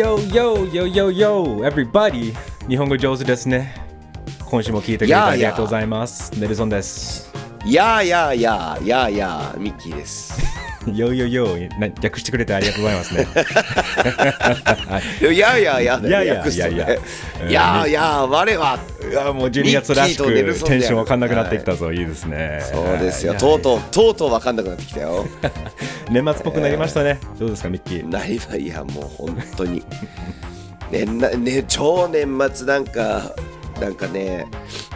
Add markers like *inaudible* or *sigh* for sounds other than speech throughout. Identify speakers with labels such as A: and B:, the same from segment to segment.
A: yo, yo, yo, yo, yo, everybody! 日本語上手ですね。今週も聞いてくれてありがとうございます。ネルソンです。
B: やあやあやあやあやあミッキーです。*laughs*
A: yo, yo! な略してくれてありがとうございますね。*laughs*
B: いややあやあや
A: いやいや
B: 訳すとね
A: いやいや
B: やあやあ我は。
A: いやもう12月らしくテンションわかんなくなってきたぞ、い、いですね。
B: そうですよ。
A: いや
B: とうとうとうとうわかんなくなってきたよ。*laughs*
A: 年末っぽくなりましたね。どうですか、ミッキー？
B: なりばいやもう本当に。年なね超年末なんかなんかね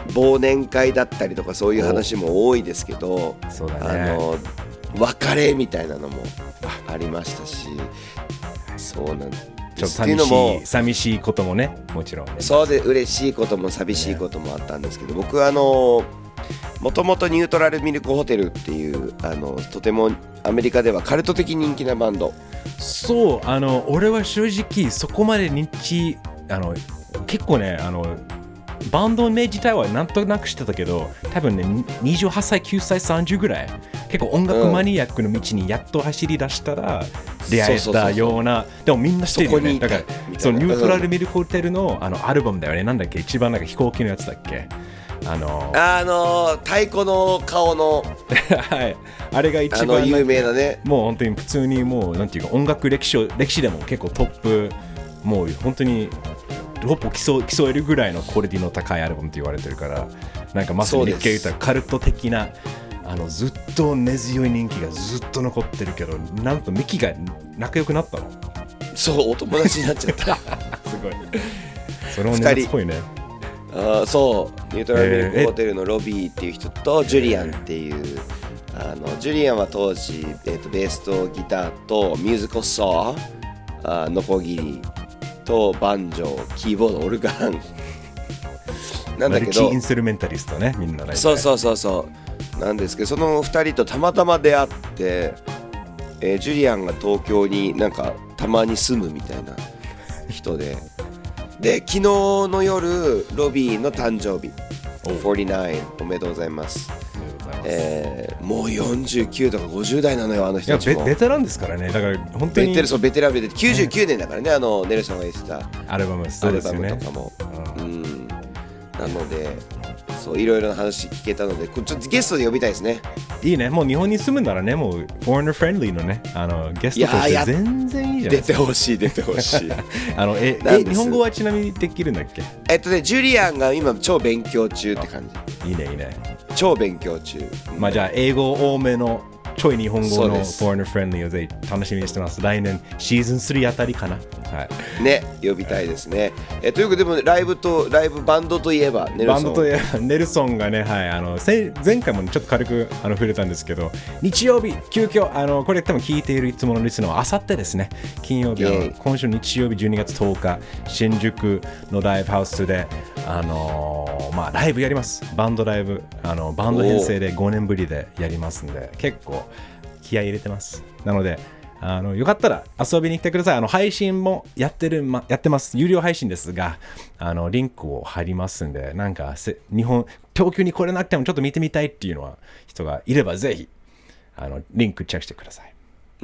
B: 忘年会だったりとかそういう話も多いですけど。
A: そうだね。
B: あの別れみたいなのもあ。りましたし。そうなんです。
A: ちょっと
B: っていう
A: 寂し
B: のも
A: い寂しいこともね、もちろんね。
B: そうで嬉しいことも寂しいこともあったんですけど、僕はあのもともとニュートラルミルクホテルっていうあのとてもアメリカではカルト的人気なバンド。
A: そうあの俺は正直そこまで認知あの結構ねあのバンド名自体はなんとなくしてたけど多分ね28歳9歳30ぐらい結構音楽マニアックの道にやっと走り出したら出会えたようなでもみんな知ってるよね。だからそうニュートラルミルクホテルのあのアルバムだよね。なんだっけ一番なんか飛行機のやつだっけ？あの
B: あの太鼓の顔の。*laughs*
A: はい。あれが一
B: あ
A: 番
B: の有名なね。
A: もう本当に普通にもうなんていうか音楽歴史を歴史でも結構トップもう本当にトップを競競えるぐらいのクオリティの高いアルバムと言われてるからなんかまさに日系言ったらカルト的なあのずっと根強い人気がずっと残ってるけどなんとミキが仲良くなったの？
B: そうお友達になっちゃった。*laughs*
A: すごい。それもっぽいね。
B: あーそう。ニュートラルミルクホテルのロビーっていう人とジュリアンっていうあのジュリアンは当時、えー、とベースとギターとミュージカルソーあーノコギリとバンジョーキーボードオルガン。なん
A: マ
B: だけど。
A: ルチインストゥルメンタリストねみんなね
B: そうそうそうそうなんですけどその2人とたまたま出会って、えージュリアンが東京になんかたまに住むみたいな人で。で昨日の夜ロビーの誕生日。49おめでとうございます、えーもう49とか50代なのよあの人たちも。
A: ベベテランですからね。だから本当に。
B: ベテルそうベテランベテラン。99年だからねあのネルソンが言ってた
A: アルバムそ
B: アルバ
A: うですよね。
B: ムとかも。うん。なのでそういろいろな話聞けたのでちょっとゲストで呼びたいですね
A: いいね、もう日本に住むならね、もう、 foreigner friendly のね、あのゲストとして
B: いやいや
A: 全然いいじゃない
B: 出。てほしい出てほしい *laughs*
A: あのええ日本語はちなみにできるんだっけ？
B: えっとねジュリアンが今超勉強中って感じ
A: いいね、いいね。
B: 超勉強中
A: まあじゃあ、英語多めのちょい日本語の foreigner friendly をぜひ楽しみにしてます。来年、シーズン3あたりかな。はい。
B: ね呼びたいですねえということででもライブとライブバンドといえばネルソン
A: バンドといえばネルソンがね、はい、あのせ前回もねちょっと軽くあの触れたんですけど、日曜日、急遽あのこれ多分聞いているいつものリスナーはあさってですね、金曜日、今週日曜日12月10日、新宿のライブハウスで、あのまあ、ライブやります。バンドライブ、あのバンド編成で5年ぶりでやりますんで、結構気合い入れてます。なので、あのよかったら遊びに来てください。あの配信もやってる、ま、やってます。有料配信ですが、あのリンクを貼りますんで、なんかせ日本、東京に来れなくてもちょっと見てみたいっていうのは人がいれば、ぜひあのリンクチェックしてください。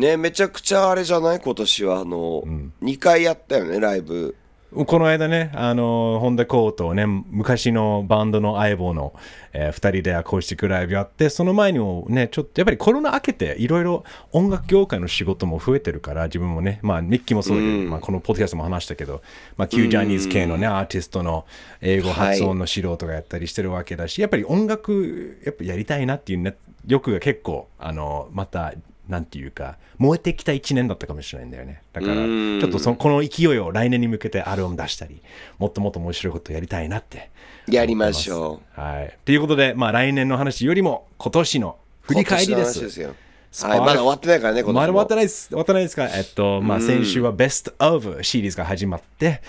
B: ねめちゃくちゃあれじゃない？今年はあの、2回やったよねライブ
A: この間ね、あの、ホンダコートね、昔のバンドの相棒の、えー、2人でアコースティックライブやって、その前にもね、ちょっとやっぱりコロナ明けて、いろいろ音楽業界の仕事も増えてるから、自分もね、まあ、ミッキーもそうだけど、まあ、このポッドキャストも話したけど、まあ、旧ジャニーズ系のね、アーティストの英語発音の素人がやったりしてるわけだし、やっぱり音楽、やっぱやりたいなっていうね、欲が結構、あの、また、なんていうか、燃えてきた1年だったかもしれないんだよね。だから、ちょっとそのこの勢いを来年に向けてアルバム出したり、もっともっと面白いことやりたいなって。
B: やりましょう
A: はい。ということで、まあ来年の話よりも今年の振り返りです。
B: ですよはい、まだ終わってないからね、今年も
A: まだ終わってないです。終わってないですか？えっと、まあ先週はベストオブシリーズが始まって、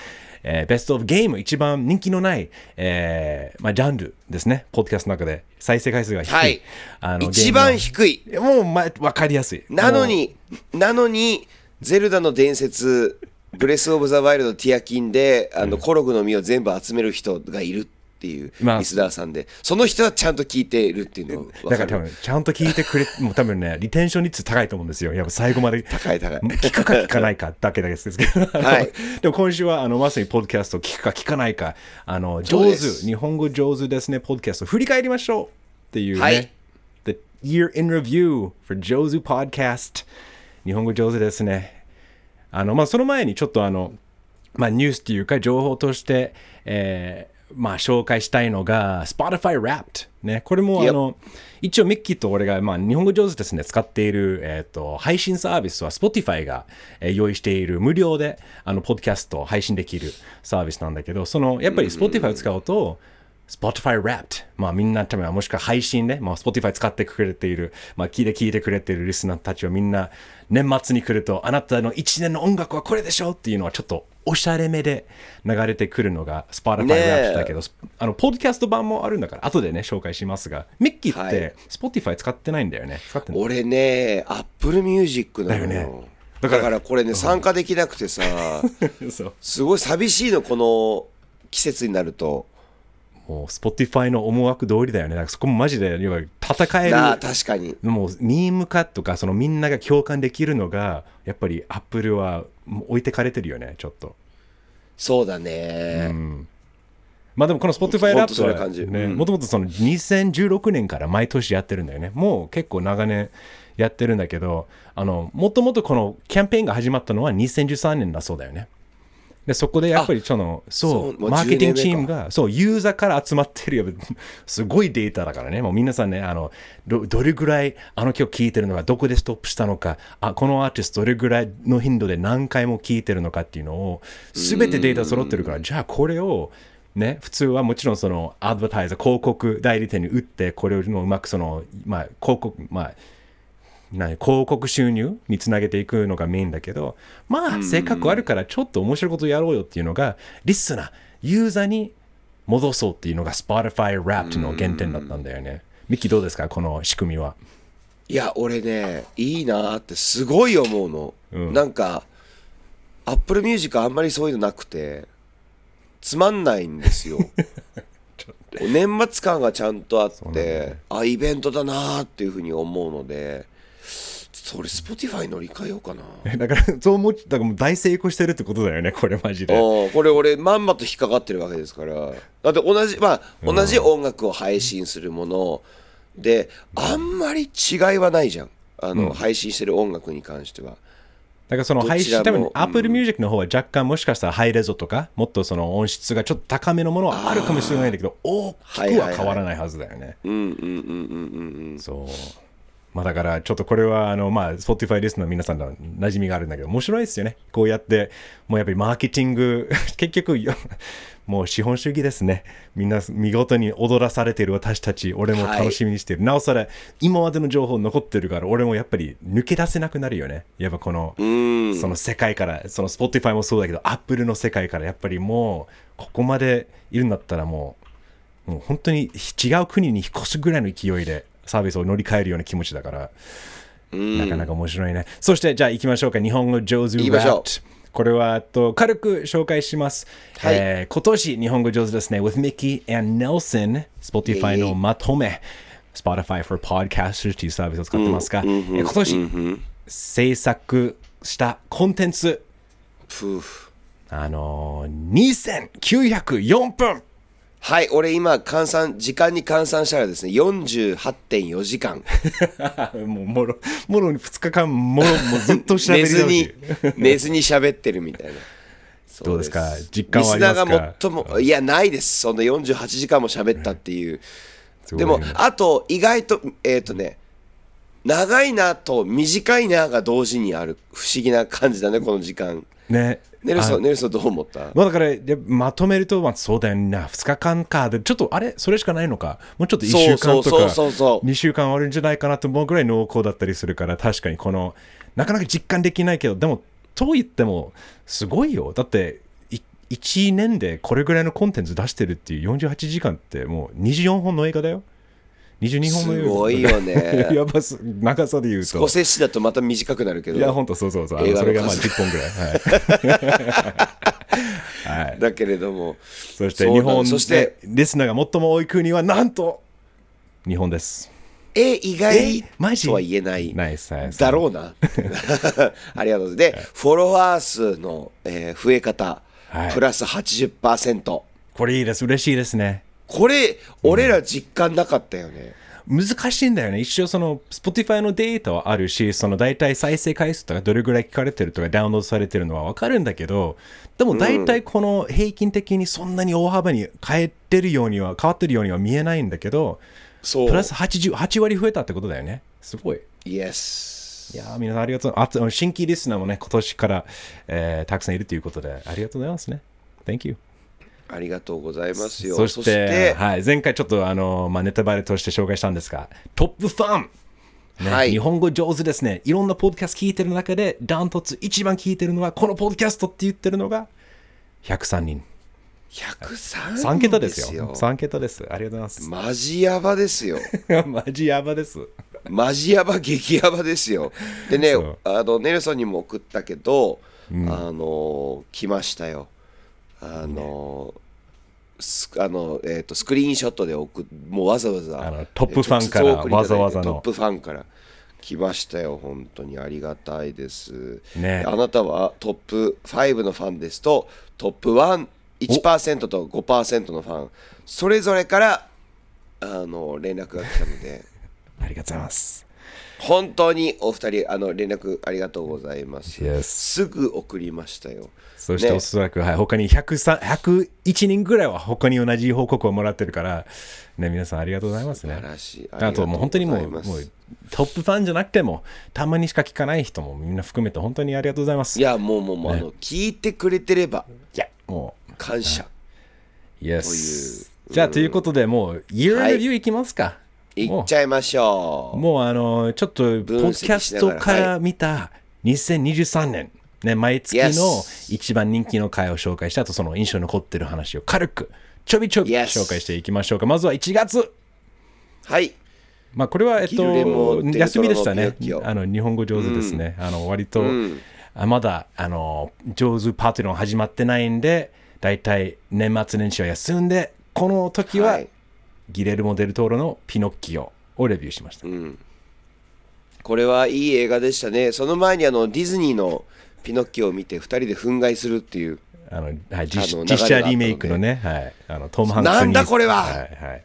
A: えーベストオブゲーム、一番人気のない、えーまあ、ジャンルですね。ポッドキャストの中で再生回数が低い。
B: はい
A: あの
B: 一番
A: ゲ
B: 低い。
A: もう、まあ、わかりやすい。
B: なのに、なのに、ゼルダの伝説、ブレス・オブ・ザ・ワイルド・ティアキンで、あの、コログの実を全部集める人がいるっっていう
A: まあ。
B: リスナーさんで、その人はちゃんと聞いてるっていうの
A: だから多分、ちゃんと聞いてくれ、もう多分ね、リテンション率高いと思うんですよ。*laughs* やっぱ最後まで。
B: 高い高い
A: 聞くか聞かないかだけですけど、
B: はい。
A: でも今週はあのまさにポッドキャスト聞くか聞かないか、あの上手、日本語上手ですね、ポッドキャスト振り返りましょうっていうね、
B: はい。
A: The Year in Review for 上手 Podcast 日本語上手ですね。あのまあ、その前にちょっとあの、まあ、ニュースっていうか情報として、えーまあ、紹介したいのが Spotify Wrapped、ね、これもあの、一応ミッキーと俺が、まあ、日本語上手ですね使っている、えー、と配信サービスは Spotify が、えー用意している無料であのポッドキャストを配信できるサービスなんだけどそのやっぱり Spotify を使うと Spotify Wrapped。まあみんなためはもしくは配信ね、まあ Spotify 使ってくれている、まあ聞いて聞いてくれているリスナーたちはみんな年末に来るとあなたの1年の音楽はこれでしょっていうのはちょっとおしゃれめで流れてくるのが Spotify
B: ねえ
A: Wrapped だけど、あの、ポッドキャスト版もあるんだから後でね、紹介しますが、ミッキーっ
B: はい
A: て Spotify 使ってないんだよね。使ってない。
B: 俺ね、Apple Music なのよ。
A: だよね
B: だからこれね、参加できなくてさ。*laughs* すごい寂しいの、この季節になると。
A: もう Spotify の思惑通りだよね。だからそこもマジで要は戦える。
B: なあ、確かに。
A: もうミーム化とかそのみんなが共感できるのがやっぱりアップルは置いてかれてるよねちょっと
B: そうだね。
A: まあでもこの Spotify ラップはね
B: うん
A: もともとその2016年から毎年やってるんだよねもう結構長年やってるんだけどあのもともとこのキャンペーンが始まったのは2013年だそうだよねでそこでやっぱりそのそうマーケティングチー
B: 10
A: ムがそうユーザーから集まってるやっぱすごいデータだからね。もう皆さんねあのどどれぐらいあの曲聴いてるのかどこでストップしたのかあこのアーティストどれぐらいの頻度で何回も聴いてるのかっていうのを全てデータ揃ってるからじゃあこれをね、普通はもちろんそのアドバタイザー広告代理店に売ってこれをうまくその、まあ、広告まあ何広告収入につなげていくのがメインだけどまあ性格あるからちょっと面白いことやろうよっていうのがリスナーユーザーに戻そうっていうのが Spotify Wrapped の原点だったんだよね。ミッキーどうですか？この仕組みは。い
B: や、俺ね、いいなーってすごい思うの。
A: うん。
B: なんか、Apple Music あんまりそういうのなくて、つまんないんですよ。*laughs* 年末感がちゃんとあって、あ、イベントだなーっていうふうに思うので、ちょっと俺 Spotify 乗り換えようかな。*laughs*
A: だからそう思っだからもう大成功してるってことだよねこれマジで。
B: うんこれ俺まんまと引っかかってるわけですから。だって同じまあ同じ音楽を配信するものであんまり違いはないじゃん。あの、配信してる音楽に関しては。
A: だからその配信、多分
B: どちらも
A: Apple Music の方は若干もしかしたらハイレゾとか、もっとその音質がちょっと高めのものはあるかもしれないんだけど、大きくは変わらないはずだよね。
B: うんうんうんうんうんうん。
A: そう。まあだからちょっとこれはあのまあ Spotify リスの皆さんの馴染みがあるんだけど面白いですよね。こうやってもうやっぱりマーケティング *laughs* 結局よもう資本主義ですね。みんな見事に踊らされている私たち俺も楽しみにしてる。なおさら今までの情報残ってるから俺もやっぱり抜け出せなくなるよね。やっぱこの
B: うん
A: その世界から、その Spotify もそうだけど、Apple の世界からやっぱりもう、ここまでいるんだったらもう、もう本当に違う国に引っ越すぐらいの勢いでサービスを乗り換えるような気持ちだから、なかなか面白いね。そして、じゃあ行きましょうか。日本語上手
B: 行きましょう。
A: Wrapped これはと軽く紹介します。
B: はい。
A: えー今年日本語上手ですね。with Mickey and Nelson、Spotify のまとめ、Spotify for Podcasters というサービスを使ってますが、えー今年、制作したコンテンツ、あのー、2904分
B: はい俺今換算時間に換算したらですね48.4時間。*laughs*
A: もうもろ、もろに2日間、もろ、もうずっと喋り *laughs*
B: 寝ずに。寝ずに喋ってるみたいな。そ *laughs*
A: どうですか？実感はありますか？
B: リスナーが最もいやないです。そんな48時間も喋ったっていう。でもあと意外とえっ、とね長いなと短いなが同時にある不思議な感じだねこの時間
A: ね。あ
B: ネルソンネルソンどう思った？
A: まあだから、でまとめると、まあ、そうだよな、2日間か。で、ちょっと、あれ？それしかないのか？もうちょっと1週間とか、
B: そうそうそうそう
A: 2週間あるんじゃないかなと思うぐらい濃厚だったりするから、確かにこの、なかなか実感できないけど、でも、と言っても、すごいよ。だって、い1年でこれぐらいのコンテンツ出してるっていう48時間って、もう24本の映画だよ。22本の映画。
B: すごいよね。*laughs*
A: やばす、長さで言うと。
B: スコセッシだとまた短くなるけど。
A: いや、ほんとそうそうそう。それがまあ
B: 数
A: 10本ぐらい。はい。*laughs* はい、
B: だけれども。
A: そして日本
B: そして。
A: でリスナーが最も多い国はなんと日本です。
B: え意外
A: えマジ？
B: とは言えない。だろうな。*laughs* ありがとうございます。でフォロワー数の、えー増え方、
A: はい。
B: プラス80%
A: これいいです。嬉しいですね。
B: これ俺ら実感なかったよね、
A: 難しいんだよね。一応その Spotify のデータはあるし、その大体再生回数とかどれぐらい聞かれてるとかダウンロードされてるのはわかるんだけど、でも大体この平均的にそんなに大幅に変えてるようには、変わってるようには見えないんだけど、
B: そう
A: プラス80 8割増えたってことだよね。すごい。
B: Yes
A: いやー皆さんありがとう。あと、新規リスナーもね、今年から、えーたくさんいるということで、ありがとうございますね。Thank you.
B: ありがとうございますよ
A: そしてはい、前回ちょっとあの、まあ、ネタバレとして紹介したんですが、トップファン、ね
B: はい
A: 日本語上手ですね。いろんなポッドキャスト聞いてる中で、ダントツ一番聞いてるのは、このポッドキャストって言ってるのが、103人。
B: 103
A: 3桁ですよ。3桁です。ありがとうござい
B: マジヤバですよ
A: ます。*laughs* マジヤバです。
B: マジヤバ激ヤバですよでねあのネルソンにも送ったけど、あの来ましたよあのスあの、えー、とスクリーンショットで送っもうわざわざ
A: あのトップファンからわざわざの。
B: トップファンから来ましたよ本当にありがたいです、
A: ね。
B: あなたはトップ5のファンですとトップ11%と5%のファン。それぞれからあの連絡が来たので。*laughs*
A: ありがとうございます。
B: 本当にお二人あの連絡ありがとうございます、
A: Yes
B: すぐ送りましたよ
A: そして
B: ね。
A: おそらく、はい、他に103 101人ぐらいは他に同じ報告をもらってるから、ね、皆さんありがとうございますね。
B: 素晴。らしい。
A: あともう本当にもうもうトップファンじゃなくてもたまにしか聞かない人もみんな含めて本当にありがとうございます。
B: いやもうもうもう、あの聞いてくれてれば
A: いやも
B: 感謝。
A: う、Yes。じゃあということでもう Year
B: はい
A: Review いきますか。
B: い。っちゃいましょう。
A: もうあのちょっとポッキャストから見た2023年、ね、毎月の一番人気の回を紹介した後その印象に残ってる話を軽くちょびちょび紹介していきましょうか。まずは1月。
B: はい。
A: まあこれはえっと休みでしたね。あの日本語上手ですね。あの割と、
B: ん。
A: あまだあの上手パーティーの始まってないんで、だいたい年末年始は休んで、この時は、
B: はい。
A: ギレルモ・デルトーロのピノッキオをレビューしました。
B: これはいい映画でしたね。その前にあのディズニーのピノッキオを見て2人で憤慨するっていう。
A: あのはい、実実写リメイクのね、はい、あのトム・ハンクスに。
B: なんだこれは。
A: はいはい、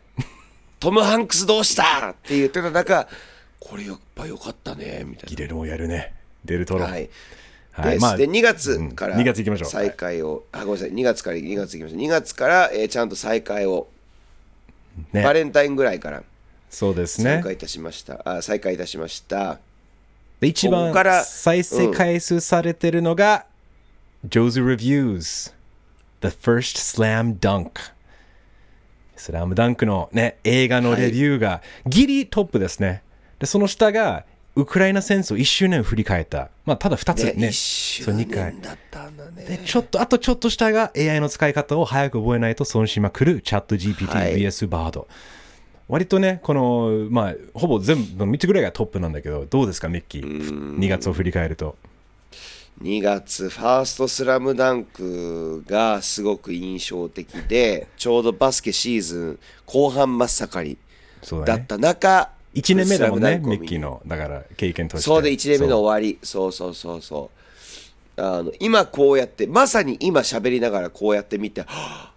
B: トム・ハンクスどうしたって言ってた中これやっぱ良かったねみたい
A: ギレルモやるね、デルトロ。
B: なはい。
A: はい
B: です、で2月から
A: うん2月行きましょう。
B: 再開を、あごめんなさい。2月から2月行きましょう。2月から、えーちゃんと再開を、
A: ね。
B: バレンタインぐらいから
A: そうですね。
B: 再開いたしました、あ再開いたしました
A: で一番再生回数されてるのが、Joe's Reviews. The First Slam Dunk. スラムダンクのね映画のレビューがギリトップですね。でその下がウクライナ戦争1周年を振り返った。まあただ2つね。
B: ね1周
A: そう2回
B: 年だったんだね。
A: でちょっとあとちょっと下が AI の使い方を早く覚えないと損しまくるチャット GPT、
B: はい。
A: VS バード割とねこのまあほぼ全部3つぐらいがトップなんだけどどうですかミッキー？2月を振り返ると。
B: 2月ファーストスラムダンクがすごく印象的で *laughs* ちょうどバスケシーズン後半真っ盛り
A: だ
B: った中
A: 1年目だもんねミッキーの。だから経験として。
B: そうで1年目の終わり。そうそうそうそう。あの今こうやってまさに今喋りながらこうやって見てはあ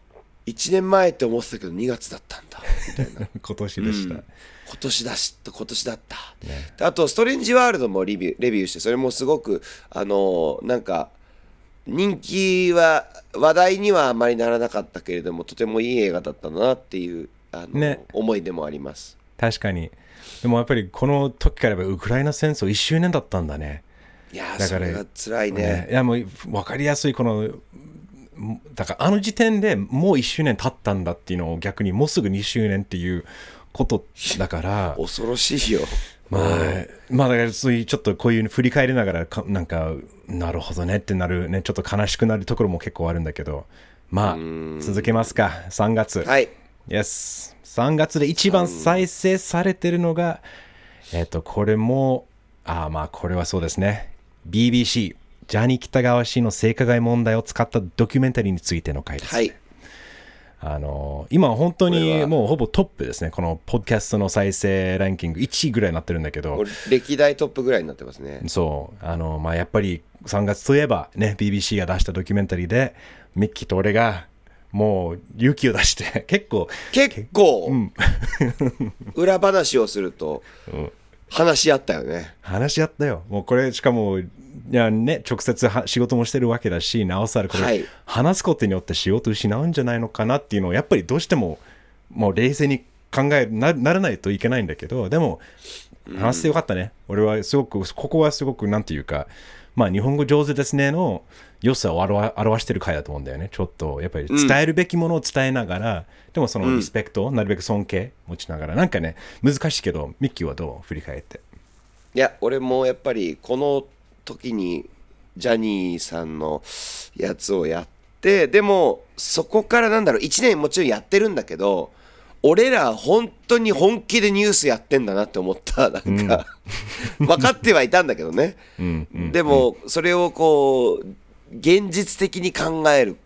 B: 1年前って思ってたけど2月だったんだ。みたいな。*laughs*
A: 今年でした、
B: 今年だし今年だった、であとストレンジワールドもレビューレビューしてそれもすごくあのなんか人気は話題にはあまりならなかったけれどもとてもいい映画だったなっていうあの、
A: ね。
B: 思い出もあります。
A: 確かに。でもやっぱりこの時からやっぱウクライナ戦争1周年だったんだね。
B: いやー
A: だから
B: それが辛いね。
A: ね。いやもう分かりやすいこのだからあの時点でもう1周年経ったんだっていうのを逆にもうすぐ2周年っていうことだから
B: 恐ろしいよ。
A: まあ、まあだからそういうちょっとこういう振り返りながらかなんかなるほどねってなるねちょっと悲しくなるところも結構あるんだけど。まあ続けますか。3月。
B: はい。
A: Yes 3月で一番再生されてるのがえっ、とこれもあーまあこれはそうですね。BBC ジャニー北川氏の性加害問題を使ったドキュメンタリーについての回です。
B: はい。
A: あの今本当にもうほぼトップですね。このポッドキャストの再生ランキング。1位ぐらいになってるんだけど。
B: 歴代トップぐらいになってますね。
A: そう、あの、まあ、やっぱり3月といえばね、BBC が出したドキュメンタリーで、ミッキーと俺がもう勇気を出して、*laughs* 結構、
B: 結構、*laughs* 裏話をすると話し合ったよね。
A: 話し合ったよ。もうこれ、しかも、ね、直接は仕事もしてるわけだし、なおさらこれ、
B: はい
A: 話すことによって仕事失うんじゃないのかなっていうのを、やっぱりどうしても、もう冷静に考えなならないといけないんだけど、でも、話してよかったね。俺はすごく、ここはすごく、なんていうか、まあ、日本語上手ですねの良さを表表してる回だと思うんだよね。ちょっと、やっぱり伝えるべきものを伝えながら、でもそのリスペクト、なるべく尊敬持ちながら、なんかね、難しいけど、ミッキーはどう？振り返って。
B: いや俺もやっぱりこの時にジャニーさんのやつをやってでもそこからなんだろう1年もちろんやってるんだけど俺ら本当に本気でニュースやってんだなって思ったなんか、分かってはいたんだけどね、
A: うんうん
B: でもそれをこう現実的に考える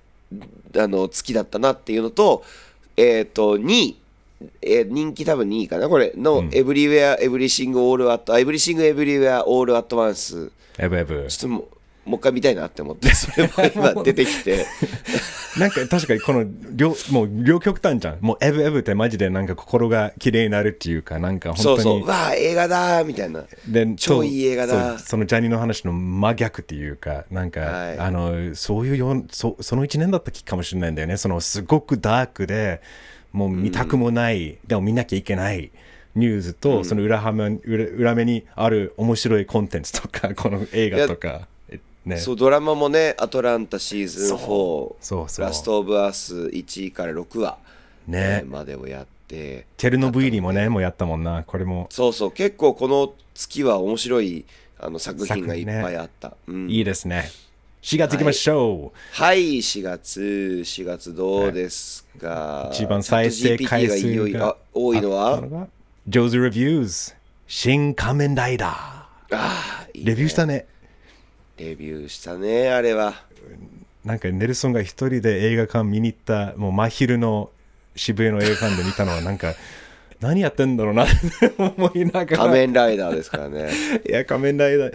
B: あの月だったなっていうのとえっ、と2位えー人気多分2位かなこれの、 Everywhere Everything All At Everything Everywhere All At Onceエブエブ。ちょっともうもう一回見たいなって思ってそれも今出てきて *laughs*
A: なんか確かにこの両もう両極端じゃん。もうエブエブってマジでなんか心が綺麗になるっていうか、なんか
B: そう
A: 本当に。
B: そうわあ映画だーみたいな
A: で
B: 超いい映画だ
A: そうそのジャニーの話の真逆っていうか、なんか、
B: はい
A: あのそういうよそその1年だったかもしれないんだよね。そのすごくダークで、もう見たくもない、でも見なきゃいけない。ニュースと、その裏はめ裏裏目にある面白いコンテンツとか、*laughs* この映画とか、えね、
B: そうドラマもね「アトランタシーズン4」
A: そうそう。
B: ラスト・オブ・アース」1位から6話、
A: ね。
B: えーまでをやって。
A: チェルノブイリもね、もうやったもんな。これも。
B: そうそう。結構この月は面白いあの作品がいっぱいあった、うん。
A: いいですね。4月行きましょう。
B: はい。4月。4月どうですか、
A: 一番再生回数
B: が多いのは？
A: あったのがジョーズ・レビューズ新仮面ライダー。
B: ああいいね。
A: レビューしたね。
B: レビューしたねあれは。
A: なんかネルソンが一人で映画館見に行ったもう真昼の渋谷の映画館で見たのはなんか *laughs* 何やってんだろうな。って思いながら。
B: 仮面ライダーですからね。*laughs*
A: いや仮面ライダー。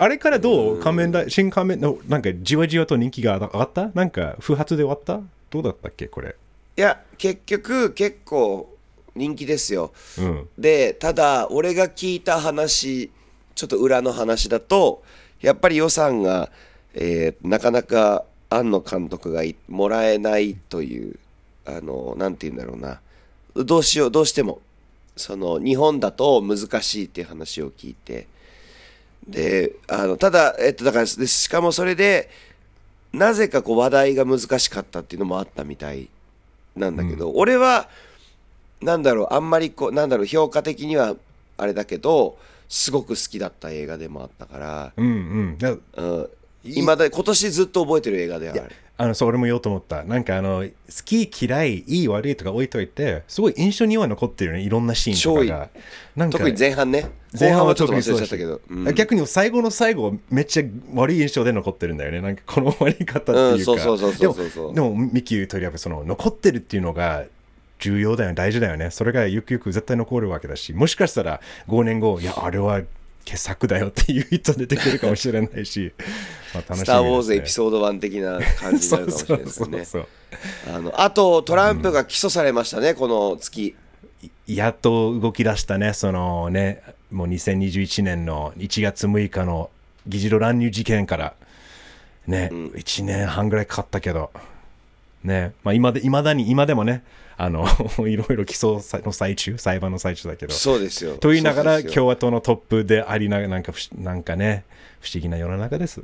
A: あれからどう？仮面ライ新仮面のなんかじわじわと人気が上がった？なんか不発で終わった？どうだったっけこれ？
B: いや結局結構人気ですよ。
A: うん。
B: でただ俺が聞いた話ちょっと裏の話だとやっぱり予算が、えーなかなか庵野監督がいもらえないというあのなんて言うんだろうな。どうしようどうしてもその日本だと難しいっていう話を聞いて。であのただえっとだからでしかもそれでなぜかこう話題が難しかったっていうのもあったみたいなんだけど、俺はなんだろうあんまりこうなんだろう評価的にはあれだけどすごく好きだった映画でもあったから、
A: うんうん。だ
B: うん、今だ今年ずっと覚えてる映画ではある。
A: あのそう俺も言おうと思った。なんかあの好き嫌いいい悪いとか置いといてすごい印象には残ってるよね。いろんなシーンとかが。なんか
B: 特に前半ね。
A: 前半は
B: ちょっと忘れちゃったけど、うん。
A: 逆に最後の最後はめっちゃ悪い印象で残ってるんだよね。なんかこの終わり方っていうか、
B: うんそうそうそうそうそうそう。
A: でもでもミキ言うとりやっぱその残ってるっていうのが重要だよね大事だよね。それがゆくゆく絶対残るわけだしもしかしたら5年後いやあれは傑作だよっていう人出てくるかもしれないし、*laughs* まあ、楽しみね、
B: スター・ウォーズエピソード1的な感じになるかもしれないですよね。あのあとトランプが起訴されましたね、この月。
A: やっと動き出したね、そのね、もう2021年の1月6日の議事堂乱入事件から、ね、1年半ぐらいかかったけど、ね、まあ今で、未だに、今でもね、あの、*laughs* いろいろ起訴の最中、裁判の最中だけど、
B: そうですよ。
A: と言いながら共和党のトップでありながら、なんかなんかね、不思議な世の中です。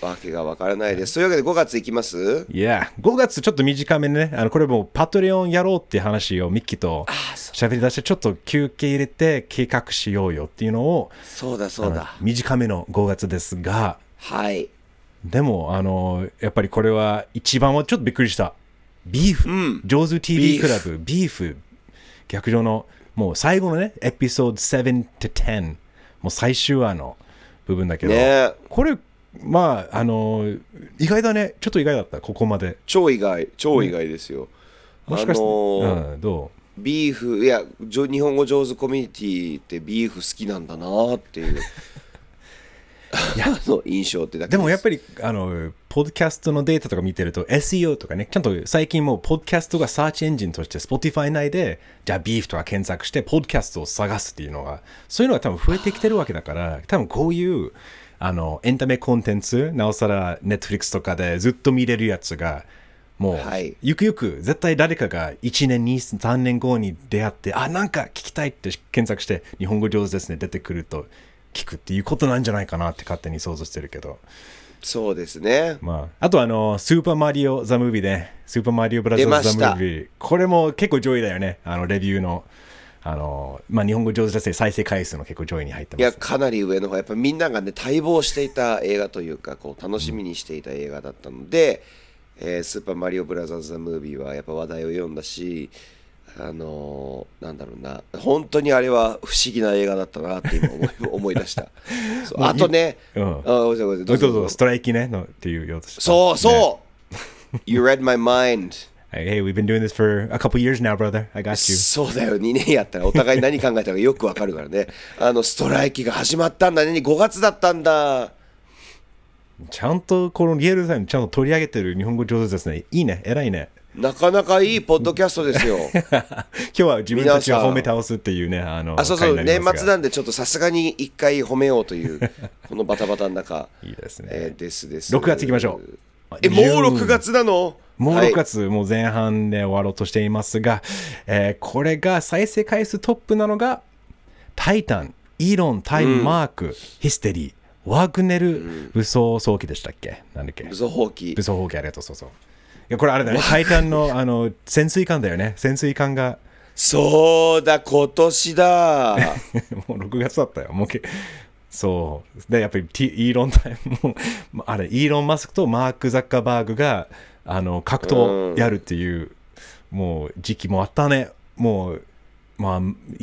B: わけがわからないです。というわけで5月いきます？
A: いや、5月ちょっと短めにね、あのこれもうパトレオンやろうっていう話をミッキーと喋り出して、ちょっと休憩入れて計画しようよっていうのを、
B: そうだそうだ。
A: 短めの5月ですが、
B: はい。
A: でも、あの、やっぱりこれは一番はちょっとびっくりした。ビーフ、
B: ん。
A: ジョーズ TV クラブ、ビーフ、逆上の、もう最後のね、エピソード7 to 10、もう最終話の部分だけど、
B: ね。
A: これ、まああの意外だね。ちょっと意外だった。ここまで。
B: 超意外。超意外ですよ、
A: もしかして、
B: あのー
A: うん、ど
B: ビーフいや日本語上手コミュニティってビーフ好きなんだなっていうあの印象ってだけ
A: うでもやっ
B: ぱ
A: ぱりあのポッドキャストのデータとか見てると SEO とかねちゃんと最近もうポッドキャストがサーチエンジンとして Spotify 内でじゃあビーフとか検索してポッドキャストを探すっていうのがそういうのが多分増えてきてるわけだから多分こういうあのエンタメコンテンツなおさら Netflix とかでずっと見れるやつがもう、
B: はい。
A: ゆくゆく絶対誰かが1年2 3年後に出会ってあなんか聞きたいって検索して日本語上手ですね出てくると聞くっていうことなんじゃないかなって勝手に想像してるけど
B: そうですね
A: まあ、あとあの、スーパーマリオ・ザ・ムービーで、スーパーマリオ・ブラザーズ・ザ・ムービー。これも結構上位だよね。あの、レビューの、あの、まあ、日本語上手ですね。再生回数の結構上位に入って
B: いや
A: ます。
B: かなり上の方やっぱみんながね待望していた映画というかこう楽しみにしていた映画だったので、えースーパーマリオブラザーズ・ザ・ムービーはやっぱ話題を読んだしあのーなんだろうな本当にあれは不思議な映画だったなって今思い *laughs* 思い出したあとね、
A: うん
B: あごめんなさいどうぞ
A: ストライキねのっていうようとした。
B: そうそう、
A: ね *laughs*
B: You read my mind
A: Hey, we've been doing this for a couple years now, brother. I got you.
B: そうだよ2年やったらお互い何考えたかよくわかるからねあのストライキが始まったんだね5月だったんだ
A: ちゃんとこのリアルタイムちゃんと取り上げてる日本語上手ですね。いいね。偉いね。
B: なかなかいいポッドキャストですよ。*laughs*
A: 今日は自分たちを褒め倒すっていうね、あの、
B: あそうそう年末なんでちょっとさすがに一回褒めようという *laughs* このバタバタの中。
A: いいですね。
B: えーですです。
A: 6月行きましょう。
B: えもう6月なの？
A: もう
B: はい。
A: 6月、もう前半で終わろうとしていますが、えーこれが再生回数トップなのが、タイタン、イーロン、タイム、マーク、ヒステリー、ワグネル、武装早期でしたっけ？なんだっけ？
B: 武装放棄。
A: 武装放棄ありがとう、そうそう。いや、これあれだね、タイタンのあの潜水艦だよね。潜水艦が、
B: そうだ今年だ *laughs*
A: もう6月だったよ。もうけそう。で、やっぱりティイーロンタイムも、あれ、イーロン・マスクとマーク・ザッカーバーグが、あの、格闘やるっていう、もう時期もあったね。もう、まあ、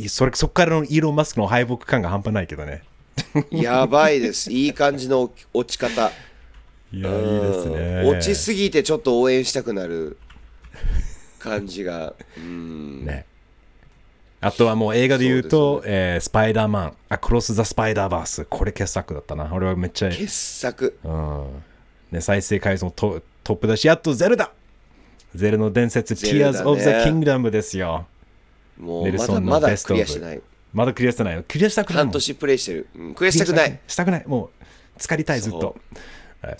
A: それ、そこからのイーロン・マスクの敗北感が半端ないけどね。*laughs*
B: やばいですいい感じの落ち方
A: いや、いいですね。
B: 落ちすぎてちょっと応援したくなる感じがうん
A: ね。あとはもう映画で言うと、
B: そう
A: えースパイダーマン、アクロス・ザ・スパイダーバース。これ傑作だったな。俺はめっちゃ、
B: 傑作
A: うんね、再生回数もトトップだし、あとゼルダゼルの伝説、
B: ゼルダね
A: Tears of the Kingdom ですよ。
B: もうまだまだクリアしてない
A: まだクリアしてないよ。クリアしたくない。
B: 半年プレイしてる、うん、クリアしたくない
A: したくない。もう、浸かりたい、ずっ
B: そ
A: と。はい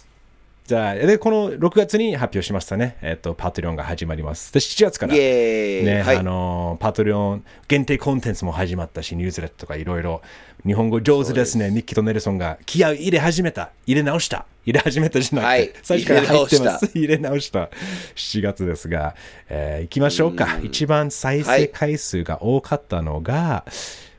A: じゃあ、で、この6月に発表しましたね。えっ、と、パトリオンが始まります。で、7月からね、
B: はい
A: あのーパトリオン限定コンテンツも始まったし、ニュースレットとかいろいろ、日本語上手ですね。ミッキーとネルソンが気合い入れ始めた。入れ直した。入れ始めたじゃなくて、
B: はい
A: 最初から入ってます。入れ直した。7月ですが、えー、行きましょうか。一番再生回数が多かったのが、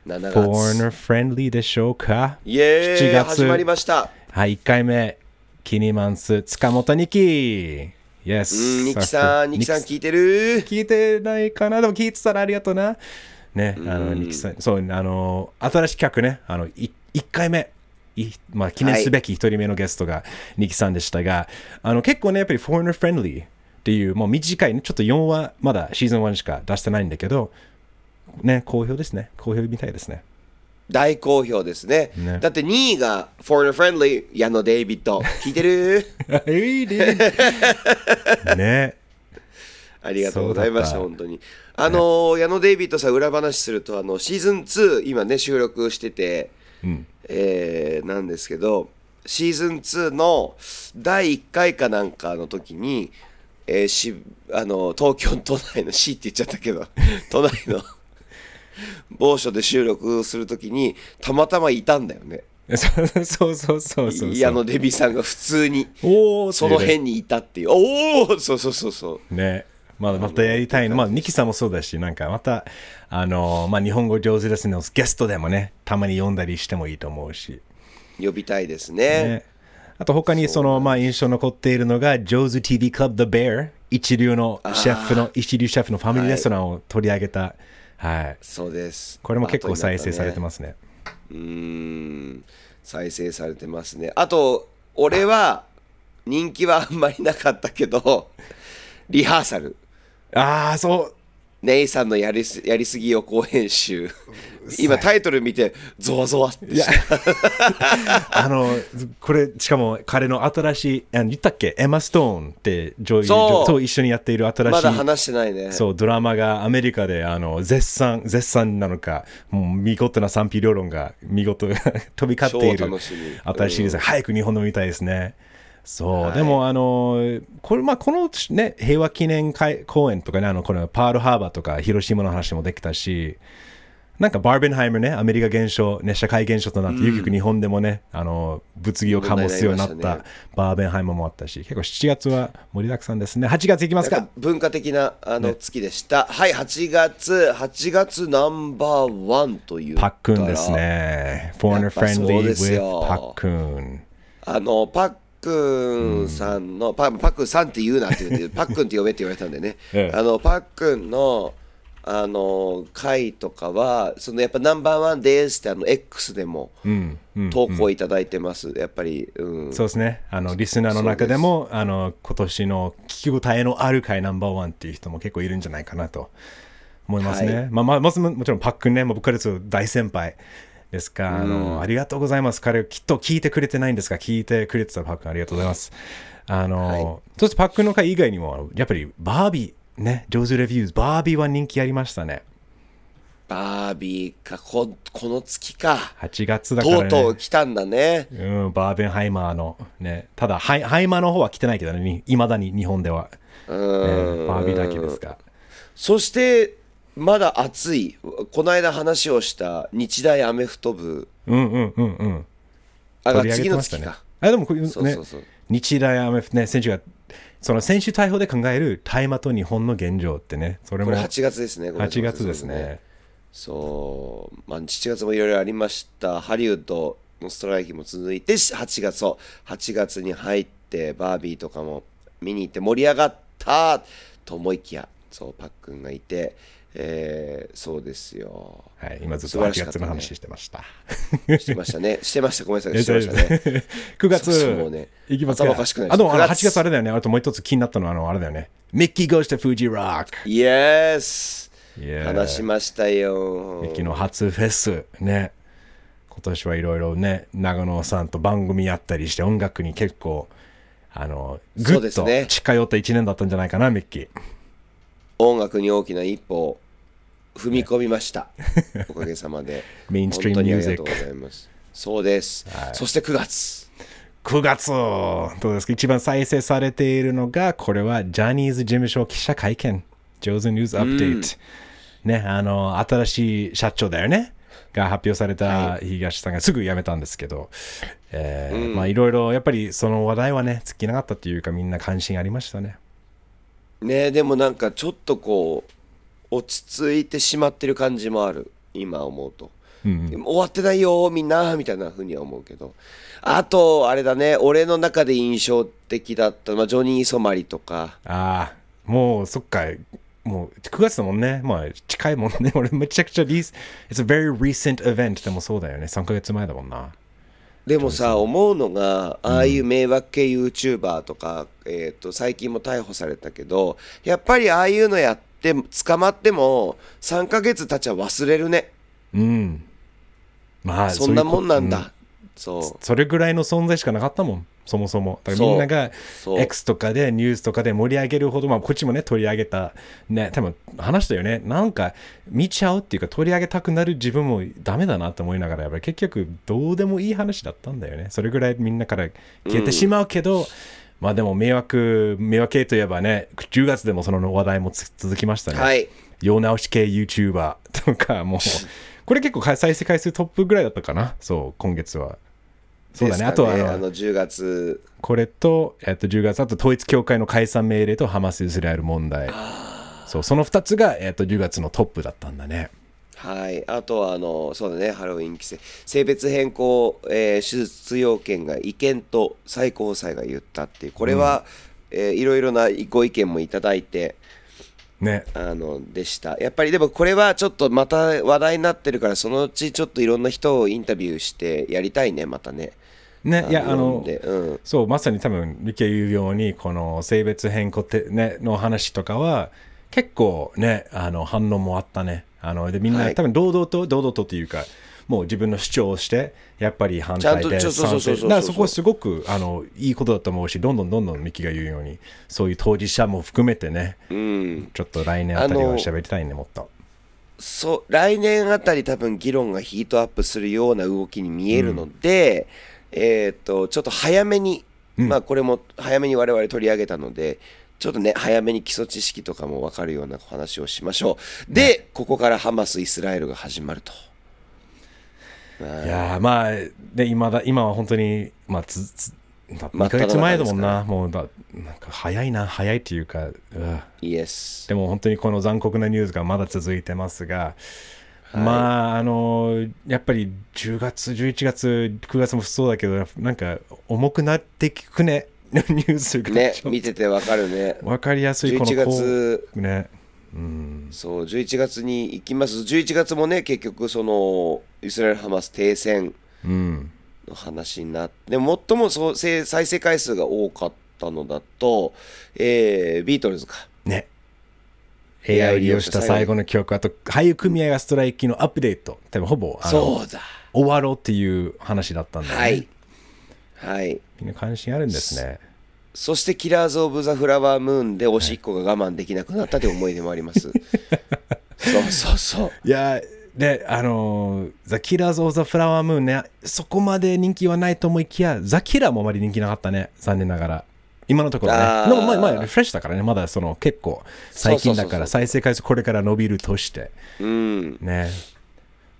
B: 7月
A: Foreigner Friendly でしょうか。
B: イエーイ
A: 7月
B: 始まりました
A: はい、1回目、キニマンス、塚本ニキ。Yes。
B: うんニキさんニキさん聞いてる？
A: 聞いてないかな？でも聞いてたらありがとうな。ね、あの、ニキさん、そう、あの、新しい企画ね、あの、い1回目、いまあ、記念すべき1人目のゲストがニキさんでしたが、あの、結構ね、やっぱり foreigner friendly っていう、もう短いね、ちょっと4話、まだシーズン1しか出してないんだけど、ね、好評ですね。好評みたいですね。
B: 大好評ですね。
A: ね。
B: だって2位が Foreigner Friendly 矢野デイビッド。聞いてる？*laughs*
A: ね。*laughs* ね。
B: ありがとうございました本当に。あのー矢野デイビッドさん裏話するとあのシーズン2今ね収録してて、えーなんですけどシーズン2の第1回かなんかの時に、えーしあの東京都内の市って言っちゃったけど都内の某所で収録する時にたまたまいたんだよね *laughs*
A: そうそうそうそうそう。
B: 矢野デビさんが普通に
A: おー
B: その辺にいたっていうおおそうそうそうそう
A: ね。まあ、またやりたいの。まあ、ニキさんもそうだし、なんかまた、あの、まあ、日本語上手ですね。ゲストでもね、たまに読んだりしてもいいと思うし。
B: 呼びたいですね
A: ね。あと他にその、まあ、印象残っているのが、上手 TV Club The Bear。一流のシェフの、一流シェフのファミリーレストランを取り上げた。はい。
B: そうです。
A: これも結構再生されて
B: す
A: ますね。
B: うーん。再生されてますね。あと俺は人気はあんまりなかったけどリハーサル。
A: ああそう
B: ネイさんのやりすやりすぎ予行編集。今タイトル見てゾワゾワって
A: いや *laughs* あのこれしかも彼の新しいあの言ったっけ？エマ・ストーンって女優と一緒にやっている新しい
B: まだ話してないね。
A: そうドラマがアメリカであの絶賛絶賛なのかもう見事な賛否両論が見事 *laughs* 飛び交ってい
B: 超
A: る新しいです、早く日本の見たいですねそう、
B: はい。
A: でもあのこれまあこのね平和記念会公演とかねあのこのパールハーバーとか広島の話もできたしなんかバーベンハイムねアメリカ現象、ね、社会現象となって、ゆくゆく日本でもねあの物議を醸すようになったバーベンハイムもあったし結構7月は盛りだくさんですね。8月いきますか。
B: 文化的なあの月でした、はい8月8月ナンバーワンという
A: パックンですね。Foreigner
B: やっぱそう
A: friendly
B: です
A: with
B: よ。
A: パックン。
B: あのパックンさんの、パパックンさんって言うなって言って *laughs* パックンって呼べって言われたんでね、
A: ええ。
B: あのパックンのあの回とかはそのやっぱナンバーワンですってあの X でも
A: うんうん
B: 投稿いただいてます、やっぱり、うん、
A: そうですね。あの、リスナーの中でも、あの、今年の聞き応えのある回ナンバーワンっていう人も結構いるんじゃないかなと思いますね。
B: はい。
A: まあ、まあ、もちろんもちろんパックンね、もう僕からすると大先輩ですが、あの、ありがとうございます。彼、きっと聞いてくれてないんですが、聞いてくれてたパックンありがとうございます。あの、
B: はい
A: そしてパックンの回以外にも、やっぱりバービー、ね、上手 reviews、バービーは人気ありましたね。
B: バービーかここの月か
A: 8月だから、ね。
B: とうとう来たんだね
A: うん、バーベンハイマーのね、ただハイ、ハイマーの方は来てないけどね、いまだに日本では。
B: う
A: ね
B: ん
A: バービーだけですが。
B: そしてまだ熱いこの間話をした日大アメフト部
A: うんうんうんうん。
B: あ次の月か。
A: あでもこれね
B: そうそうそう
A: 日大アメフトね、選手が、その選手逮捕で考える大麻と日本の現状ってね、それも
B: これ8月ですねごめんなさ
A: 8
B: い
A: 月ですね。
B: そう、まあ、7月もいろいろありましたハリウッドのストライキも続いてし8月そう8月に入ってバービーとかも見に行って盛り上がったと思いきやそうパックンがいて、えーそうですよ
A: はい、今ずっ
B: 素
A: と8
B: 晴らしかったね
A: 月の話してました。
B: してましたねしてましたごめんなさい
A: え
B: してましたね
A: 9月、
B: もうね
A: いきますか。
B: 頭おかしくないです
A: あ、でもあの
B: 9
A: 8
B: 月
A: 月あれだよね。あともう一つ気になったのは、あの、あれだよね。ミッキー goes to Fuji Rock。
B: イエス話しましたよ
A: ミッキーの初フェスね。今年はいろいろね、長野さんと番組やったりして、音楽に結構、あの、ぐっと近寄った1年だったんじゃないかな、ミッキー。
B: 音楽に大きな一歩を踏み込みました。おかげさまで。
A: メインストリー
B: 本
A: ムミュージック
B: ありがとうございます。そうです。そして9月。
A: 9月どうですか？一番再生されているのが、これはジャニーズ事務所記者会見。上手ニュースアップデート。ね、あの、新しい社長だよね。が発表された東さんがすぐ辞めたんですけど、えーまあいろいろやっぱりその話題はね、尽きなかったというかみんな関心ありましたね。
B: ねでもなんかちょっとこう、落ち着いてしまってる感じもある。今思うと。でも終わってないよみんなみたいな風には思うけどあとあれだね俺の中で印象的だった、まあ、ジョニー・ソマリとか
A: ああ、もうそっか、もう9月だもんね。まあ近いもんね。*laughs* 俺めちゃくちゃリース、It's a very recent event でもそうだよね。3ヶ月前だもんな。
B: でもさ思うのがああいう迷惑系 YouTuber とか、えー、と最近も逮捕されたけどやっぱりああいうのやって捕まっても3ヶ月経ちは忘れるね
A: うん。まあ、
B: そんなもんなんだ、そう
A: それぐらいの存在しかなかったもん。そもそも。だからみんなが X とかでニュースとかで盛り上げるほど、まあこっちもね、取り上げた。ね、多分話したよね。なんか見ちゃうっていうか取り上げたくなる自分もダメだなと思いながら、やっぱり結局どうでもいい話だったんだよね。それぐらいみんなから消えてしまうけど、まあでも迷惑、迷惑系といえばね、10月でもその話題もつ続きましたね。
B: はい。
A: 世直し系 YouTuber とかもう *laughs* これ結構再生回数トップぐらいだったかな？そう今月は。そうだね。
B: ですか
A: あとはあの
B: あの10月。
A: これと,、えっと10月あと統一教会の解散命令とハマス・イスラエル問題。そうその2つが、えっと10月のトップだったんだね
B: はい、あとはあのそうだね。ハロウィン規制性別変更、えー手術要件が違憲と最高裁が言ったっていう。これは、えーいろいろなご意見もいただいて
A: ね。
B: あのでした。やっぱりでもこれはちょっとまた話題になってるからそのうちちょっといろんな人をインタビューしてやりたいねまたね。
A: ね、いや、あの
B: うん、
A: そう、まさに多分、ミキが言うように、この性別変更って、ね、の話とかは、結構ね、あの、反応もあったね。あの、で、みんな、
B: はい。
A: 多分、堂々と、堂々とっていうか、もう自分の主張をして、やっぱり反対で賛成。だからそこはすごく、あの、いいことだと思うし、どんどんどんどんミキが言うように、そういう当事者も含めてね、
B: うん、
A: ちょっと来年あたりは喋りたいね、もっと。
B: そう来年あたり多分議論がヒートアップするような動きに見えるので、えっ、とちょっと早めに、まあこれも早めに我々取り上げたのでちょっとね早めに基礎知識とかも分かるような話をしましょう。で、ここからハマスイスラエルが始まると。
A: いやーまあ、で、今だ、今は本当に、まあ、つ、つ、2
B: 真っ只中
A: ヶ月前だもんな、もうだ、なんか早いな、早いっていうか、
B: イエス
A: でも本当にこの残酷なニュースがまだ続いてますが、まあ、あの、やっぱり10月、11月、9月もそうだけど、なんか重くなってきくね、ニュースが。
B: ね見てて分かるね
A: わかりやすい、この
B: 11
A: こ
B: 月
A: うね。うん。
B: そう11月に行きます11月もね結局そのイスラエル・ハマス停戦
A: うん。
B: の話になってでも最もそうせ再生回数が多かったのだと、えービートルズか
A: ね。AI を利用した最後の曲、あと俳優組合がストライキのアップデート、多分ほぼあの
B: そうだ
A: 終わろうっていう話だったんだよね。
B: はいはい
A: みんな関心あるんですね。
B: そしてキラーズ・オブ・ザ・フラワームーンでおしっこが我慢できなくなったという思い出もありますそうそうそう
A: いやで、あのー、ザ・キラーズ・オブ・ザ・フラワームーンね、そこまで人気はないと思いきや、ザ・キラーもあまり人気なかったね、残念ながら。今のところね。でもまあまあ、リフレッシュだからね、まだその結構最近だから再生回数これから伸びるとして。
B: うん
A: ね。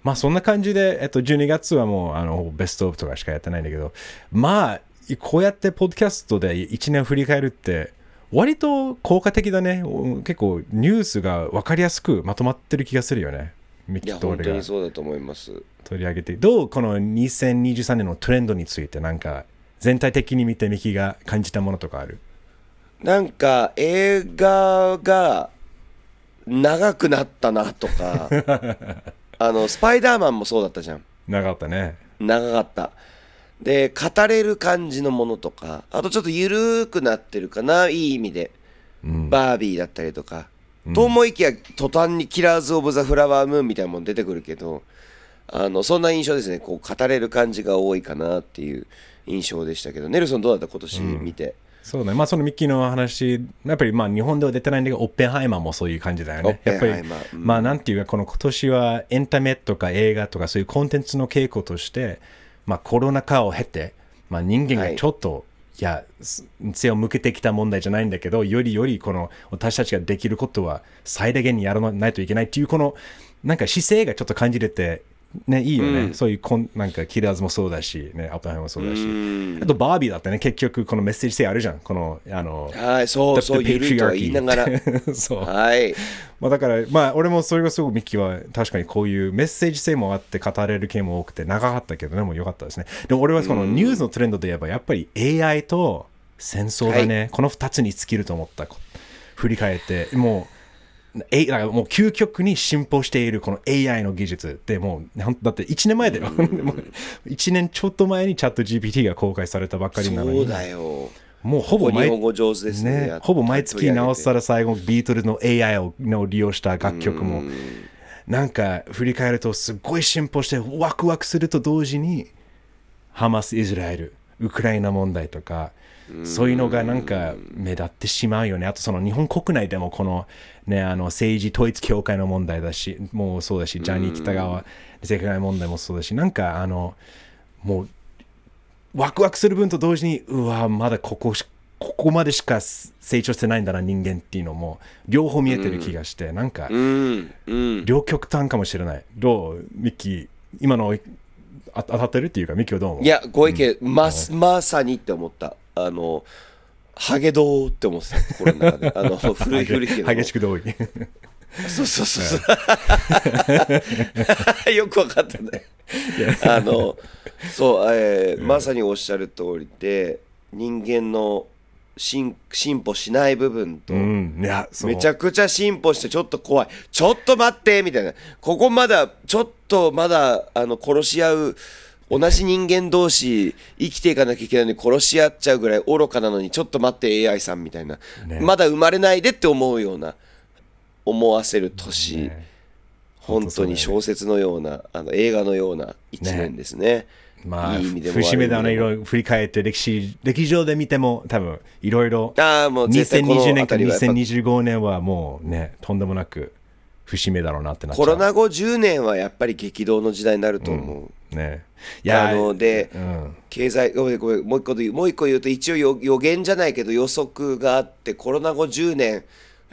A: まあそんな感じで、えっと、12月はもうあのベストオブとかしかやってないんだけど、まあ、こうやってポッドキャストで1年振り返るって、割と効果的だね。うん結構ニュースが分かりやすくまとまってる気がするよね。ミキと俺が
B: 本当にそうだと思います
A: 取り上げて。どうこの2023年のトレンドについてなんか全体的に見てミキが感じたものとかある？
B: なんか映画が長くなったなとか *laughs* あのスパイダーマンもそうだったじゃん。
A: なかったね。
B: 長かった。で語れる感じのものとかあとちょっと緩ーくなってるかないい意味で、
A: うん。
B: バービーだったりとか、と思いきや途端にキラーズ・オブ・ザ・フラワームーンみたいなもの出てくるけどあのそんな印象ですね。こう語れる感じが多いかなっていう印象でしたけど。ネルソンどうだった？今年見て、
A: そうね。まあそのミッキーの話、やっぱりまあ日本では出てないんだけど、オッペンハイマーもそういう感じだよね。やっぱり
B: うん
A: まあなんていうか、この今年はエンタメとか映画とかそういうコンテンツの傾向として、まあコロナ禍を経て、まあ人間がちょっと、い、や、す背を向けてきた問題じゃないんだけど、よりよりこの私たちができることは最大限にやらないといけないっていうこのなんか姿勢がちょっと感じれて、ね、いいよね。
B: うん
A: そういうこんなんかキラーズもそうだし、ね、アップハイもそうだし。
B: うん
A: あとバービーだってね、結局このメッセージ性あるじゃん。この、あの、
B: はいそうそう
A: The
B: 緩いとは言いながら *laughs*
A: そう。
B: はい
A: まあだから、まあ俺もそれがすごくミッキーは確かにこういうメッセージ性もあって語れる系も多くて長かったけどね、もう良かったですね。でも俺はこのニュースのトレンドで言えばやっぱり AI と戦争だね。この2つに尽きると思った。こ振り返って、もう、えだからもう究極に進歩しているこの AI の技術ってもうだって1年前だよ。*laughs* もう1年ちょっと前にチャット GPT が公開されたばっかりなのに。
B: そうだよ。
A: もうほぼ毎
B: 日本語上手ですね。
A: ねほぼ毎月直した
B: ら
A: ら最後ビートルズの AI をの利用した楽曲も。なんか振り返るとすっごい進歩してワクワクすると同時にハマス・イスラエルウクライナ問題とかそういうのがなんか目立ってしまうよね。あとその日本国内でもこの,、ね、あの政治統一教会の問題だしもうそうだしジャニー喜多川世界問題もそうだしなんかあのもうワクワクする分と同時にうわまだここしここまでしか成長してないんだな人間っていうのも両方見えてる気がして、なんか
B: うん。うん。
A: 両極端かもしれない。どうミッキー今のあ当たってるっていうかミッキーはどう思う？
B: いやご意見、ままさにって思ったあのハゲドウって思ってた心の中で *laughs* あの古い古いけど
A: 激しく同意
B: そうそうそうそう。*laughs* よくわかったね。あの、そう、えーまさにおっしゃる通りで、人間の進進歩しない部分と、
A: うん
B: めちゃくちゃ進歩してちょっと怖い。ちょっと待ってみたいな。ここまだ、ちょっとまだ、あの、殺し合う同じ人間同士生きていかなきゃいけないのに殺し合っちゃうぐらい愚かなのにちょっと待って AI さんみたいな、
A: ね。
B: まだ生まれないでって思うような思わせる年、
A: ね。
B: 本当に小説のようなあの映画のような一年ですね。
A: まあ、
B: いい意味でも
A: 節目であのいろいろ振り返って歴史、歴上で見ても多分いろいろ
B: ああもう絶対この
A: 2020年から
B: 辺りはやっぱ。
A: 2025年はもうね、とんでもなく節目だろうなってなっちゃう。
B: コロナ後10年はやっぱり激動の時代になると思う。
A: ね。いや、
B: あので、
A: うん、
B: 経済ごめんごめんもう一個で言うもう一個言うと一応予予言じゃないけど予測があってコロナ後10年、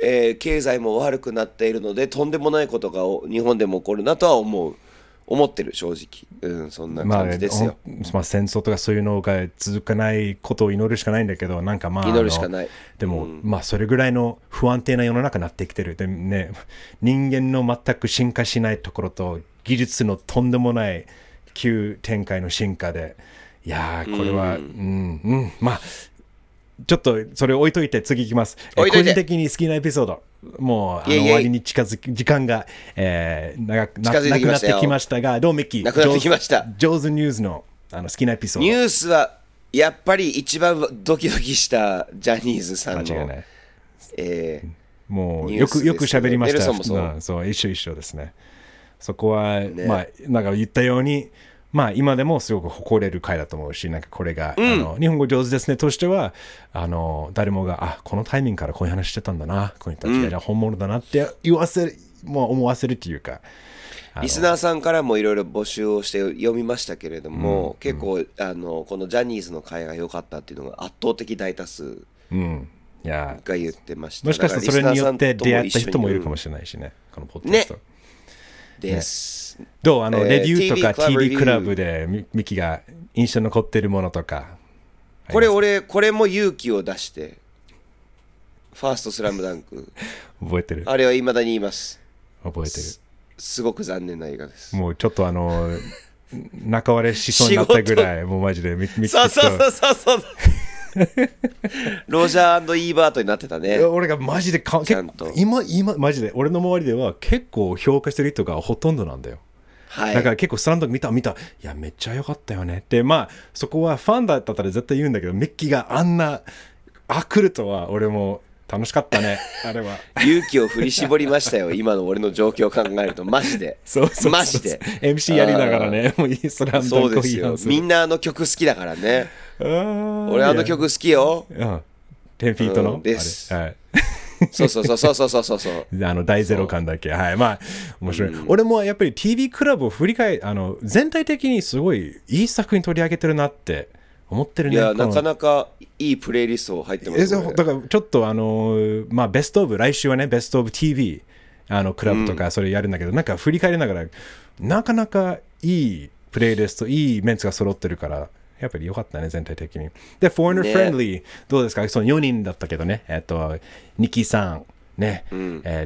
B: えー経済も悪くなっているのでとんでもないことがお日本でも起こるなとは思う。思ってる正直。うんそんな
A: まあ、
B: 感じですよ、
A: ほんまあ、戦争とかそういうのが続かないことを祈るしかないんだけど、なんかまあ、
B: 祈るしかない。
A: でも、まあ、それぐらいの不安定な世の中になってきてる。でね、人間の全く進化しないところと、技術のとんでもない急展開の進化で、いやー、これは、うん、うん、まあ、ちょっとそれ置いといて次行きます。個人的に好きなエピソード。もうあの終わりに近づき時間が、えー、長くなくなってきましたが、どうミッキー？
B: なくなってきました
A: ジョーズニュースのあの好きなエピソード。
B: ニュースはやっぱり一番ドキドキしたジャニーズさんの
A: 間違いない。
B: えー
A: もうよくよく喋りました。
B: そう
A: 一緒一緒ですね。そこは、まあなんか言ったように、まあ今でもすごく誇れる回だと思うし、なんかこれが、あの日本語上手ですねとしては、あの誰もがあこのタイミングからこういう話してたんだな、こういう人たちがじゃあ本物だなって言わせる、もう思わせるっていうか。
B: リスナーさんからもいろいろ募集をして読みましたけれども、結構あのこのジャニーズの会が良かったっていうのが圧倒的大多数が言ってました。
A: もしかしたらそれによって出会った人もいるかも
B: し
A: しれないしね、このポッドキャスト。
B: ねです、
A: どう？あの、
B: えー
A: レビューとか
B: TV
A: クラブでミミキが印象に残ってるものとか。
B: これ俺これも勇気を出してファーストスラムダンク。*laughs*
A: 覚えてる。
B: あれは未だに言います。
A: 覚えてる。
B: すごく残念な映画です。
A: もうちょっとあの、*laughs* 仲割れしそうになったぐらい、もうマジでミミキ
B: そうそう
A: と。
B: そうそう。そう *laughs* ロジャーイーバートになってたね。
A: 俺がマジでか
B: ちゃんと。
A: 今、今、マジで、俺の周りでは結構評価してる人がほとんどなんだよ。
B: はい。
A: だから結構スランド見た見た。いやめっちゃ良かったよね。でまあそこはファンだったら絶対言うんだけどミッキーがあんなあ来るとは俺も楽しかったね。*laughs* あれは。
B: 勇気を振り絞りましたよ。*laughs* 今の俺の状況を考えると。マジで。
A: そうそうそう
B: マジで。
A: MC やりながらねもういいスランド
B: そうですよ。み
A: ん
B: んなあの曲好きだからね
A: 俺
B: あの曲好きよ。
A: うん。10フィートの、
B: うん、です。
A: はい。
B: そうそうそうそうそうそうそう。*laughs*
A: あの、大ゼロ感だけ。はい。まあ、面白い。うん、俺もやっぱり TV クラブを振り返、あの、全体的にすごいいい作品取り上げてるなって思ってるね。
B: いや、なかなかいいプレイリスト入ってますね。
A: だからちょっとあの、まあ、ベストオブ、来週はね、ベストオブ TV、あの、クラブとかそれやるんだけど、うん、なんか振り返りながら、なかなかいいプレイリスト、いいメンツが揃ってるから、やっぱり良かったね全体的に。で Foreigner
B: ね。
A: Friendly、どうですか？その4人だったけどね。えっとニキさんね、え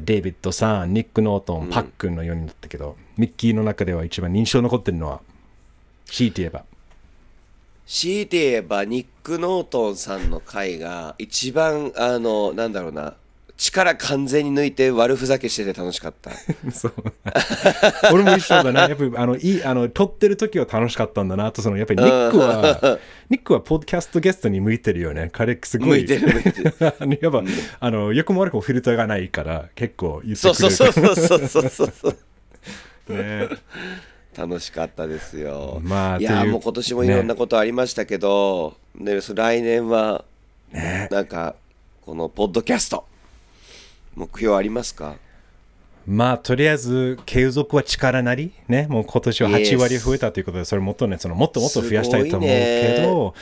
A: ーデイビッドさんニック・ノートン、パックンの4人だったけどミッキーの中では一番印象に残ってるのは強いて言えば。
B: 強いて言えばニック・ノートンさんの回が一番あのなんだろうな力完全に抜いて悪ふざけしてて楽しかった *laughs*
A: そう *laughs* 俺も一緒だね。やっぱりあのいいあの撮ってる時は楽しかったんだなと、そのやっぱりニックは、ニックはポッドキャストゲストに向いてるよね。彼すごい。
B: 向いてる向いてる *laughs*
A: やっぱ、あのよくも悪くもフィルターがないから、結構言ってく
B: そう
A: れる。
B: そうそうそうそうそうそう
A: ね。
B: 楽しかったですよ。
A: まあ
B: いやもう今年もいろんなことありましたけど、ね、そ来年は
A: ね
B: なんかこのポッドキャスト目標ありますか？
A: まあとりあえず継続は力なり？ね？もう今年は8
B: Yes
A: 割増えたということでそれもっとねそのもっともっと増やしたいと思うけ
B: す
A: ど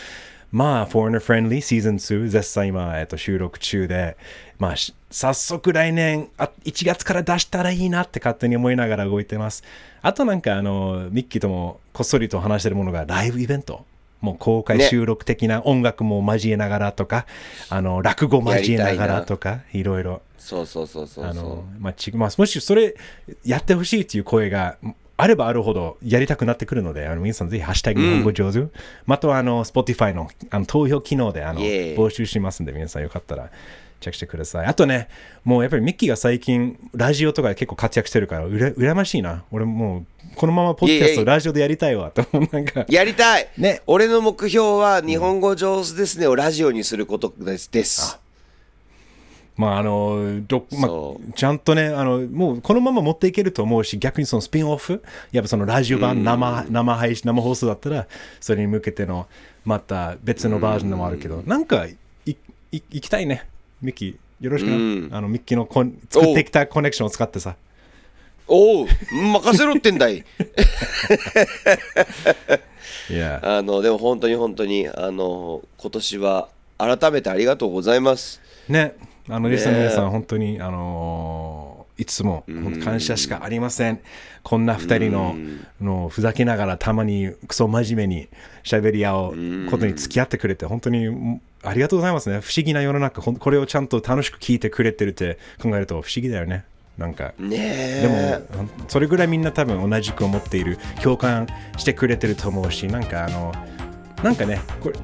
A: まあ Foreigner Friendly Season 2絶賛今、えっと、収録中でまあし早速来年あ1月から出したらいいなって勝手に思いながら動いてます。あとなんかあのミッキーともこっそりと話してるものがライブイベントもう公開
B: ね。
A: 収録的な音楽も交えながらとか、あの落語交えながらとかいろいろ。
B: そうそうそうそう
A: あの、まあちまあ、もしそれやってほしいっていう声があればあるほどやりたくなってくるので、あの皆さんぜひ、ハッシュタグ日本語上手、またはあの Spotify のあの投票機能であの募集しますんで、皆さんよかったらチェックしてください。あとね、もうやっぱりミッキーが最近、ラジオとかで結構活躍してるから、うら羨ましいな。俺もう、このままポッドキャストラジオでやりたいわ。となんか、
B: やりたい、
A: ね
B: 俺の目標は日本語上手ですねをラジオにすることです。です
A: まああのどまあ、ちゃんとねあの、もうこのまま持っていけると思うし、逆にそのスピンオフ、やっぱそのラジオ版、生生配信、生放送だったら、それに向けてのまた別のバージョンでもあるけど、なんかいい行きたいね、ミッキー。よろしくな、
B: うん。
A: あのミッキーのコン作ってきたコネクションを使ってさ。
B: おう。任せろってんだい。*laughs*
A: いや、
B: あのでも本当に本当にあの今年は改めてありがとうございます。
A: ね、あの
B: ね。
A: リスナーの皆さん、本当に、あのーいつも感謝しかありません。こんな二人ののふざけながらたまにクソ真面目に喋り合うことに付き合ってくれて、本当にうんありがとうございますね。不思議な世の中、これをちゃんと楽しく聞いてくれてるって考えると不思議だよね。なんか。でも、それぐらいみんな多分同じく思っている、共感してくれてると思うし、なんかあの、なんかね、これ、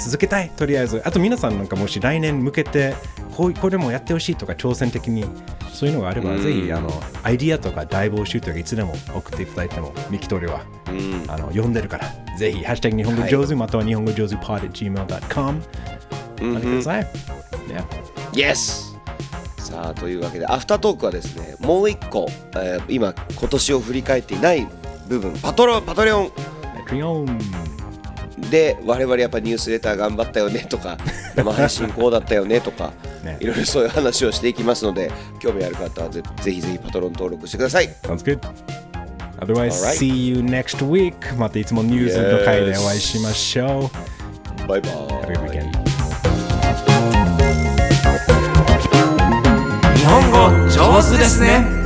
A: 続けたい、とりあえず。あと皆さんなんかもし来年向けて、こうこれもやってほしいとか、挑戦的に、そういうのがあれば、ぜひ、あの、アイディアとか大募集とか、いつでも送っていただいても、ミキトリは、
B: うん。
A: あの、読んでるから、ぜひ、ハッシュタグ日本語上手、または日本語上手 pod at gmail.com、
B: うん
A: 待ってください。Yeah.
B: Yes! さあというわけでアフタートークはですねもう一個、えー今今年を振り返っていない部分パトロパトレオン。
A: Patreon
B: で我々やっぱニュースレター頑張ったよねとか *laughs* 生配信こうだったよねとか
A: ね
B: いろいろそういう話をしていきますので興味ある方はぜぜひぜひパトロン登録してください
A: Sounds good. Otherwise,
B: Alright.
A: see you next week. またいつもニュースの回でお会いしましょう。
B: バイバ
A: Have a good
B: イ
A: weekend.
C: 日本語上手ですね